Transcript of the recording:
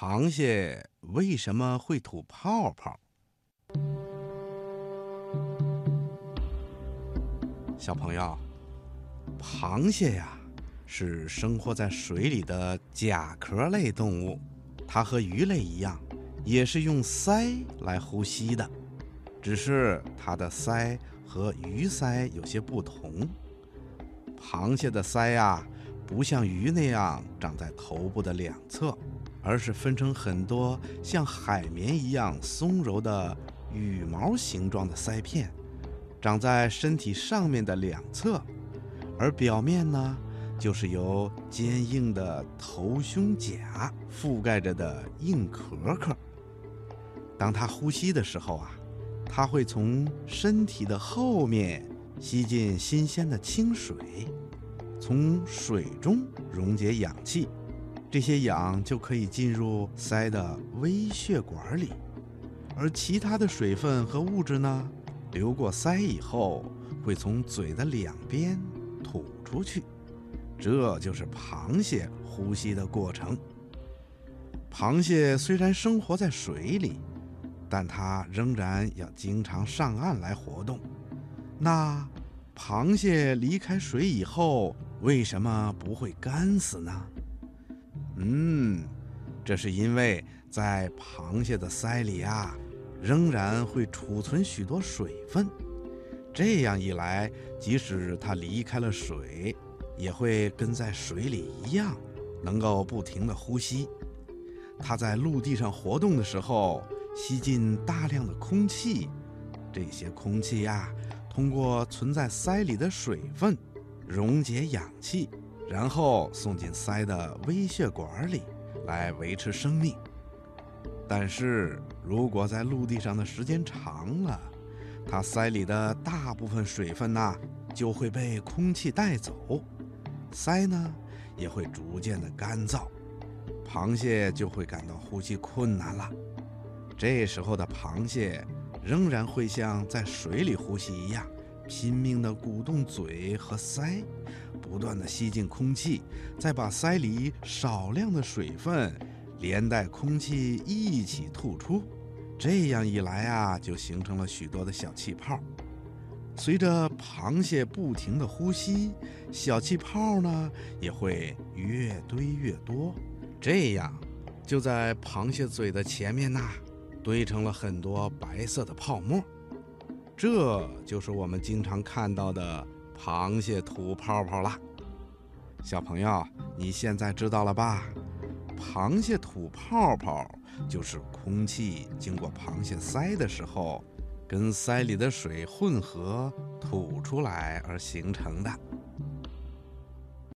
螃蟹为什么会吐泡泡？小朋友，螃蟹呀是生活在水里的甲壳类动物，它和鱼类一样，也是用鳃来呼吸的，只是它的鳃和鱼鳃有些不同。螃蟹的鳃呀，不像鱼那样长在头部的两侧。而是分成很多像海绵一样松柔的羽毛形状的鳃片，长在身体上面的两侧，而表面呢，就是由坚硬的头胸甲覆盖着的硬壳壳。当它呼吸的时候啊，它会从身体的后面吸进新鲜的清水，从水中溶解氧气。这些氧就可以进入鳃的微血管里，而其他的水分和物质呢，流过鳃以后，会从嘴的两边吐出去。这就是螃蟹呼吸的过程。螃蟹虽然生活在水里，但它仍然要经常上岸来活动。那螃蟹离开水以后，为什么不会干死呢？嗯，这是因为在螃蟹的鳃里啊，仍然会储存许多水分。这样一来，即使它离开了水，也会跟在水里一样，能够不停地呼吸。它在陆地上活动的时候，吸进大量的空气，这些空气呀，通过存在鳃里的水分，溶解氧气。然后送进鳃的微血管里，来维持生命。但是如果在陆地上的时间长了，它鳃里的大部分水分呐就会被空气带走，鳃呢也会逐渐的干燥，螃蟹就会感到呼吸困难了。这时候的螃蟹仍然会像在水里呼吸一样。拼命的鼓动嘴和鳃，不断地吸进空气，再把鳃里少量的水分连带空气一起吐出。这样一来啊，就形成了许多的小气泡。随着螃蟹不停地呼吸，小气泡呢也会越堆越多。这样，就在螃蟹嘴的前面呐，堆成了很多白色的泡沫。这就是我们经常看到的螃蟹吐泡泡了，小朋友，你现在知道了吧？螃蟹吐泡泡就是空气经过螃蟹鳃的时候，跟鳃里的水混合吐出来而形成的。